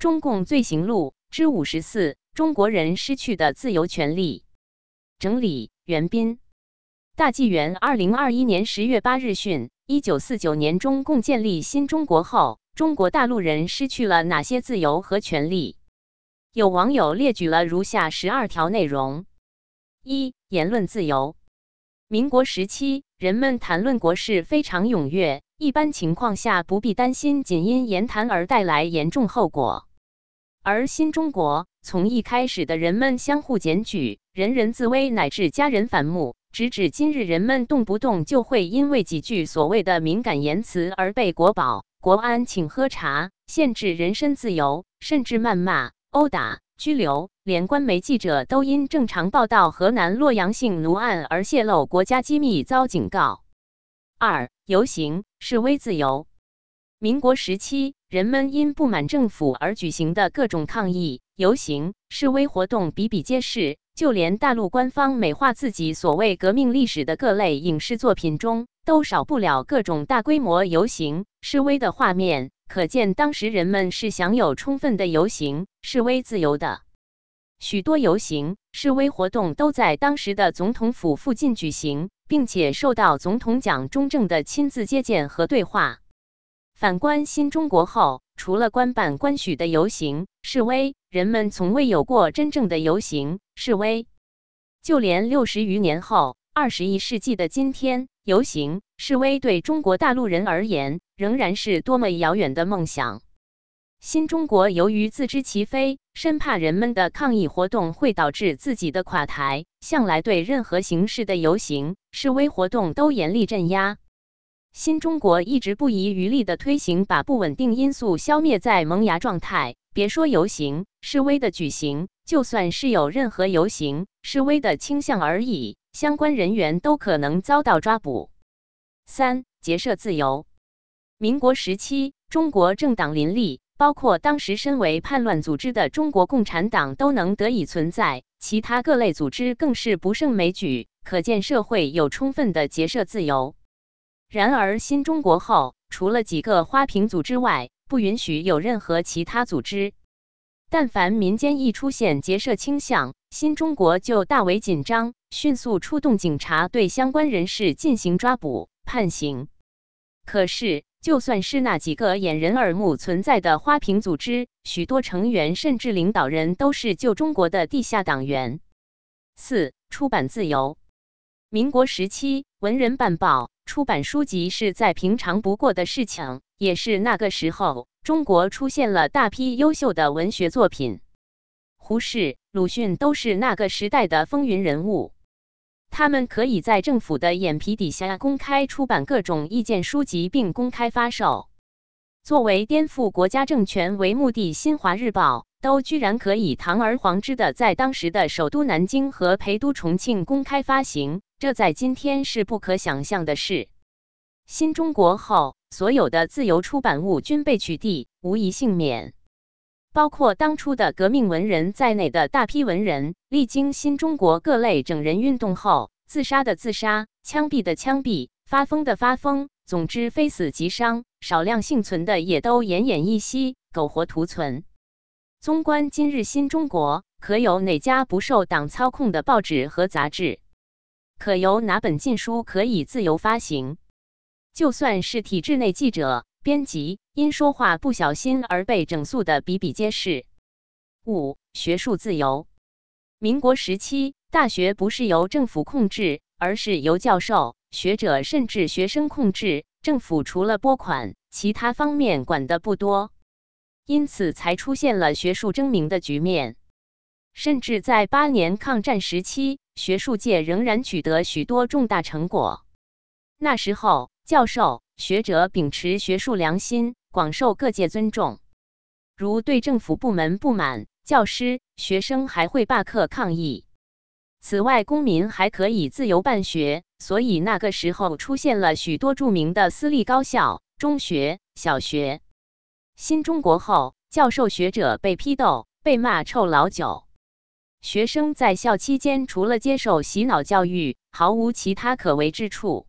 中共罪行录之五十四：中国人失去的自由权利。整理：袁斌。大纪元二零二一年十月八日讯：一九四九年中共建立新中国后，中国大陆人失去了哪些自由和权利？有网友列举了如下十二条内容：一、言论自由。民国时期，人们谈论国事非常踊跃，一般情况下不必担心仅因言谈而带来严重后果。而新中国从一开始的人们相互检举、人人自危，乃至家人反目，直至今日人们动不动就会因为几句所谓的敏感言辞而被国保、国安请喝茶，限制人身自由，甚至谩骂、殴打、拘留。连官媒记者都因正常报道河南洛阳性奴案而泄露国家机密遭警告。二、游行示威自由。民国时期，人们因不满政府而举行的各种抗议、游行、示威活动比比皆是。就连大陆官方美化自己所谓革命历史的各类影视作品中，都少不了各种大规模游行、示威的画面。可见当时人们是享有充分的游行、示威自由的。许多游行、示威活动都在当时的总统府附近举行，并且受到总统蒋中正的亲自接见和对话。反观新中国后，除了官办官许的游行示威，人们从未有过真正的游行示威。就连六十余年后，二十一世纪的今天，游行示威对中国大陆人而言，仍然是多么遥远的梦想。新中国由于自知其非，生怕人们的抗议活动会导致自己的垮台，向来对任何形式的游行示威活动都严厉镇压。新中国一直不遗余力地推行把不稳定因素消灭在萌芽状态。别说游行示威的举行，就算是有任何游行示威的倾向而已，相关人员都可能遭到抓捕。三、结社自由。民国时期，中国政党林立，包括当时身为叛乱组织的中国共产党都能得以存在，其他各类组织更是不胜枚举，可见社会有充分的结社自由。然而，新中国后，除了几个花瓶组织外，不允许有任何其他组织。但凡民间一出现结社倾向，新中国就大为紧张，迅速出动警察对相关人士进行抓捕、判刑。可是，就算是那几个掩人耳目存在的花瓶组织，许多成员甚至领导人都是旧中国的地下党员。四、出版自由。民国时期，文人办报。出版书籍是再平常不过的事情，也是那个时候，中国出现了大批优秀的文学作品。胡适、鲁迅都是那个时代的风云人物，他们可以在政府的眼皮底下公开出版各种意见书籍，并公开发售。作为颠覆国家政权为目的，《新华日报》都居然可以堂而皇之的在当时的首都南京和陪都重庆公开发行。这在今天是不可想象的事。新中国后，所有的自由出版物均被取缔，无一幸免。包括当初的革命文人在内的大批文人，历经新中国各类整人运动后，自杀的自杀，枪毙的枪毙，发疯的发疯，总之非死即伤。少量幸存的也都奄奄一息，苟活图存。纵观今日新中国，可有哪家不受党操控的报纸和杂志？可有哪本禁书可以自由发行？就算是体制内记者、编辑，因说话不小心而被整肃的比比皆是。五、学术自由。民国时期，大学不是由政府控制，而是由教授、学者甚至学生控制。政府除了拨款，其他方面管的不多，因此才出现了学术争鸣的局面。甚至在八年抗战时期。学术界仍然取得许多重大成果。那时候，教授、学者秉持学术良心，广受各界尊重。如对政府部门不满，教师、学生还会罢课抗议。此外，公民还可以自由办学，所以那个时候出现了许多著名的私立高校、中学、小学。新中国后，教授、学者被批斗，被骂臭老九。学生在校期间，除了接受洗脑教育，毫无其他可为之处。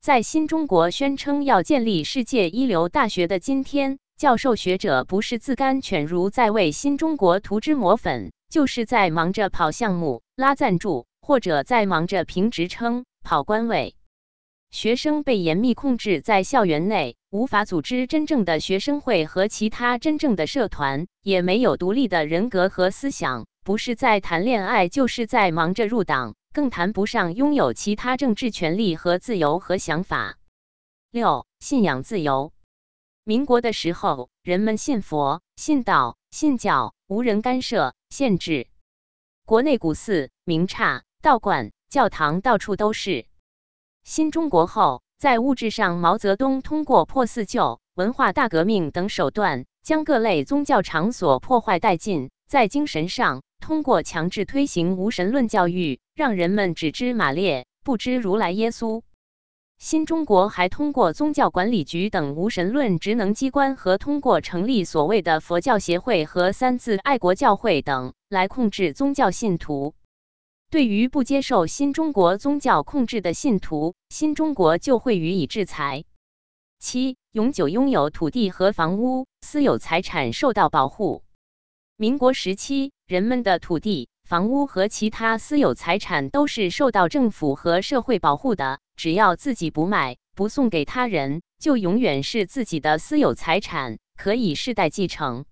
在新中国宣称要建立世界一流大学的今天，教授学者不是自甘犬儒在为新中国涂脂抹粉，就是在忙着跑项目、拉赞助，或者在忙着评职称、跑官位。学生被严密控制在校园内，无法组织真正的学生会和其他真正的社团，也没有独立的人格和思想，不是在谈恋爱，就是在忙着入党，更谈不上拥有其他政治权利和自由和想法。六、信仰自由。民国的时候，人们信佛、信道、信教，无人干涉、限制。国内古寺、名刹、道观、教堂到处都是。新中国后，在物质上，毛泽东通过破四旧、文化大革命等手段，将各类宗教场所破坏殆尽；在精神上，通过强制推行无神论教育，让人们只知马列，不知如来耶稣。新中国还通过宗教管理局等无神论职能机关，和通过成立所谓的佛教协会和三自爱国教会等，来控制宗教信徒。对于不接受新中国宗教控制的信徒，新中国就会予以制裁。七、永久拥有土地和房屋，私有财产受到保护。民国时期，人们的土地。房屋和其他私有财产都是受到政府和社会保护的，只要自己不卖、不送给他人，就永远是自己的私有财产，可以世代继承。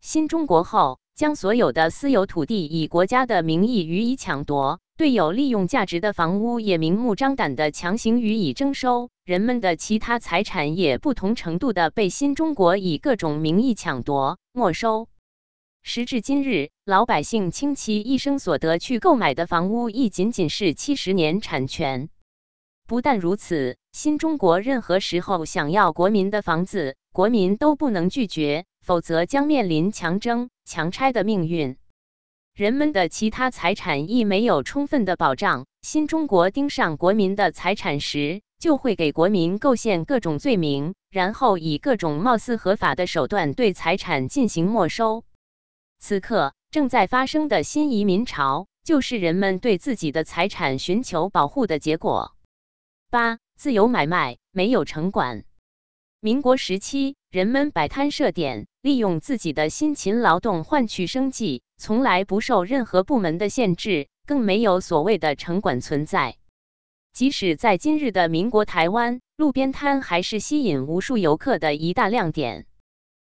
新中国后，将所有的私有土地以国家的名义予以抢夺，对有利用价值的房屋也明目张胆的强行予以征收，人们的其他财产也不同程度地被新中国以各种名义抢夺、没收。时至今日，老百姓倾其一生所得去购买的房屋，亦仅仅是七十年产权。不但如此，新中国任何时候想要国民的房子，国民都不能拒绝，否则将面临强征、强拆的命运。人们的其他财产亦没有充分的保障。新中国盯上国民的财产时，就会给国民构陷各种罪名，然后以各种貌似合法的手段对财产进行没收。此刻正在发生的新移民潮，就是人们对自己的财产寻求保护的结果。八、自由买卖，没有城管。民国时期，人们摆摊设点，利用自己的辛勤劳动换取生计，从来不受任何部门的限制，更没有所谓的城管存在。即使在今日的民国台湾，路边摊还是吸引无数游客的一大亮点。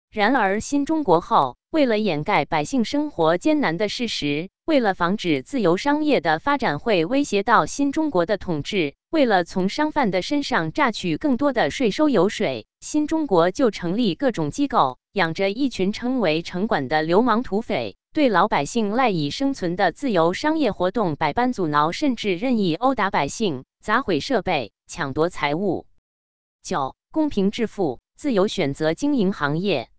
然而，新中国后，为了掩盖百姓生活艰难的事实，为了防止自由商业的发展会威胁到新中国的统治，为了从商贩的身上榨取更多的税收油水，新中国就成立各种机构，养着一群称为城管的流氓土匪，对老百姓赖以生存的自由商业活动百般阻挠，甚至任意殴打百姓、砸毁设备、抢夺财物。九、公平致富，自由选择经营行业。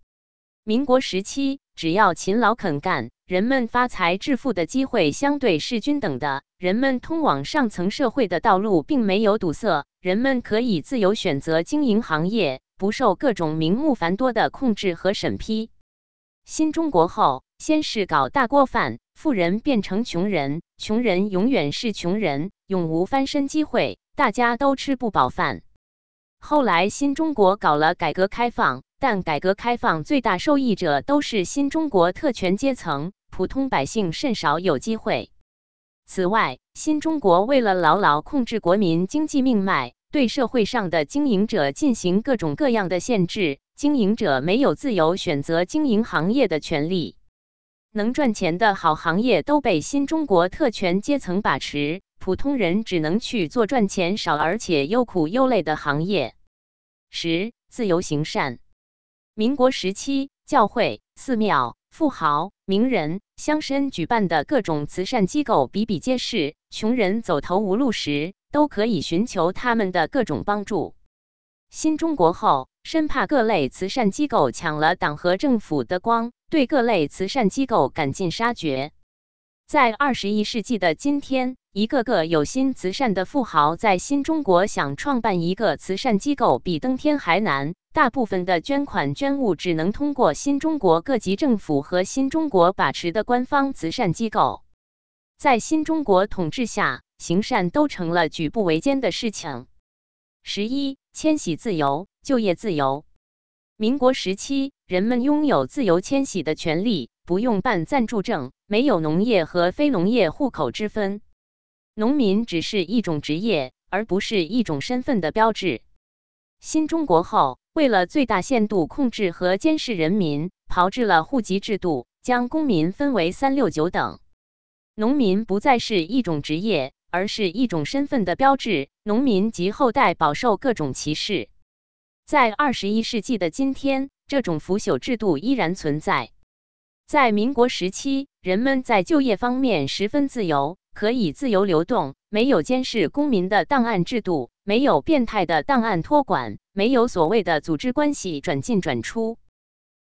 民国时期，只要勤劳肯干，人们发财致富的机会相对是均等的。人们通往上层社会的道路并没有堵塞，人们可以自由选择经营行业，不受各种名目繁多的控制和审批。新中国后，先是搞大锅饭，富人变成穷人，穷人永远是穷人，永无翻身机会，大家都吃不饱饭。后来，新中国搞了改革开放。但改革开放最大受益者都是新中国特权阶层，普通百姓甚少有机会。此外，新中国为了牢牢控制国民经济命脉，对社会上的经营者进行各种各样的限制，经营者没有自由选择经营行业的权利。能赚钱的好行业都被新中国特权阶层把持，普通人只能去做赚钱少而且又苦又累的行业。十、自由行善。民国时期，教会、寺庙、富豪、名人、乡绅举办的各种慈善机构比比皆是，穷人走投无路时，都可以寻求他们的各种帮助。新中国后，生怕各类慈善机构抢了党和政府的光，对各类慈善机构赶尽杀绝。在二十一世纪的今天，一个个有心慈善的富豪在新中国想创办一个慈善机构，比登天还难。大部分的捐款捐物只能通过新中国各级政府和新中国把持的官方慈善机构。在新中国统治下，行善都成了举步维艰的事情。十一，迁徙自由，就业自由。民国时期，人们拥有自由迁徙的权利，不用办暂住证，没有农业和非农业户口之分。农民只是一种职业，而不是一种身份的标志。新中国后，为了最大限度控制和监视人民，炮制了户籍制度，将公民分为三六九等。农民不再是一种职业，而是一种身份的标志。农民及后代饱受各种歧视。在二十一世纪的今天，这种腐朽制度依然存在。在民国时期，人们在就业方面十分自由，可以自由流动，没有监视公民的档案制度，没有变态的档案托管，没有所谓的组织关系转进转出。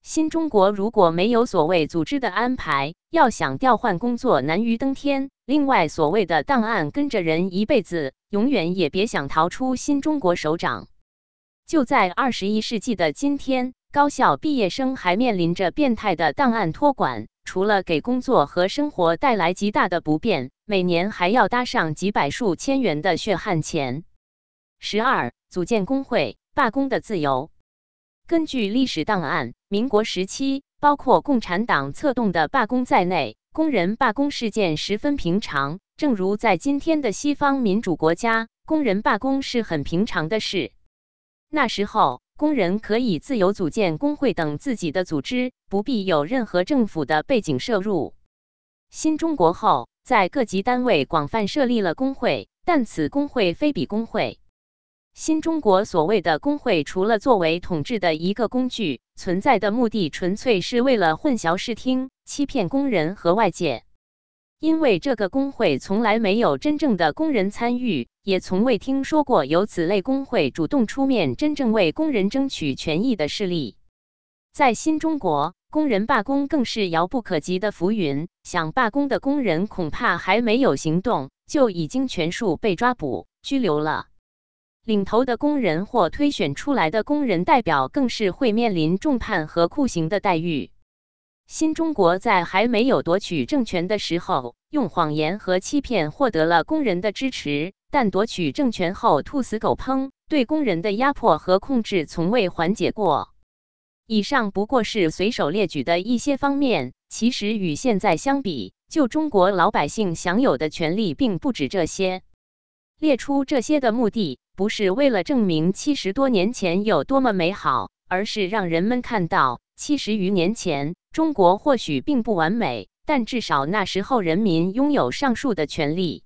新中国如果没有所谓组织的安排，要想调换工作难于登天。另外，所谓的档案跟着人一辈子，永远也别想逃出新中国手掌。就在二十一世纪的今天，高校毕业生还面临着变态的档案托管，除了给工作和生活带来极大的不便，每年还要搭上几百数千元的血汗钱。十二，组建工会，罢工的自由。根据历史档案，民国时期，包括共产党策动的罢工在内，工人罢工事件十分平常。正如在今天的西方民主国家，工人罢工是很平常的事。那时候，工人可以自由组建工会等自己的组织，不必有任何政府的背景摄入。新中国后，在各级单位广泛设立了工会，但此工会非彼工会。新中国所谓的工会，除了作为统治的一个工具，存在的目的纯粹是为了混淆视听、欺骗工人和外界。因为这个工会从来没有真正的工人参与，也从未听说过有此类工会主动出面真正为工人争取权益的事例。在新中国，工人罢工更是遥不可及的浮云，想罢工的工人恐怕还没有行动，就已经全数被抓捕、拘留了。领头的工人或推选出来的工人代表，更是会面临重判和酷刑的待遇。新中国在还没有夺取政权的时候，用谎言和欺骗获得了工人的支持；但夺取政权后，兔死狗烹，对工人的压迫和控制从未缓解过。以上不过是随手列举的一些方面，其实与现在相比，就中国老百姓享有的权利并不止这些。列出这些的目的，不是为了证明七十多年前有多么美好，而是让人们看到七十余年前。中国或许并不完美，但至少那时候人民拥有上述的权利。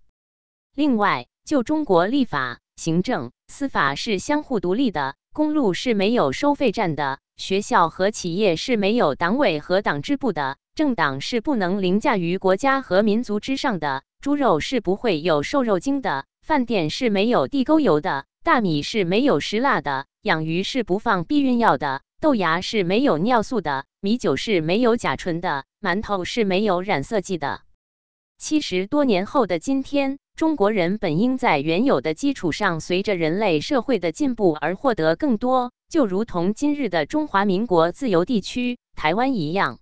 另外，就中国立法、行政、司法是相互独立的，公路是没有收费站的，学校和企业是没有党委和党支部的，政党是不能凌驾于国家和民族之上的，猪肉是不会有瘦肉精的，饭店是没有地沟油的，大米是没有石蜡的，养鱼是不放避孕药的。豆芽是没有尿素的，米酒是没有甲醇的，馒头是没有染色剂的。七十多年后的今天，中国人本应在原有的基础上，随着人类社会的进步而获得更多，就如同今日的中华民国自由地区台湾一样。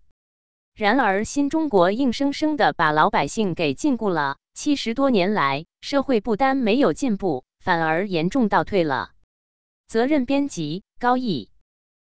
然而，新中国硬生生的把老百姓给禁锢了。七十多年来，社会不单没有进步，反而严重倒退了。责任编辑：高毅。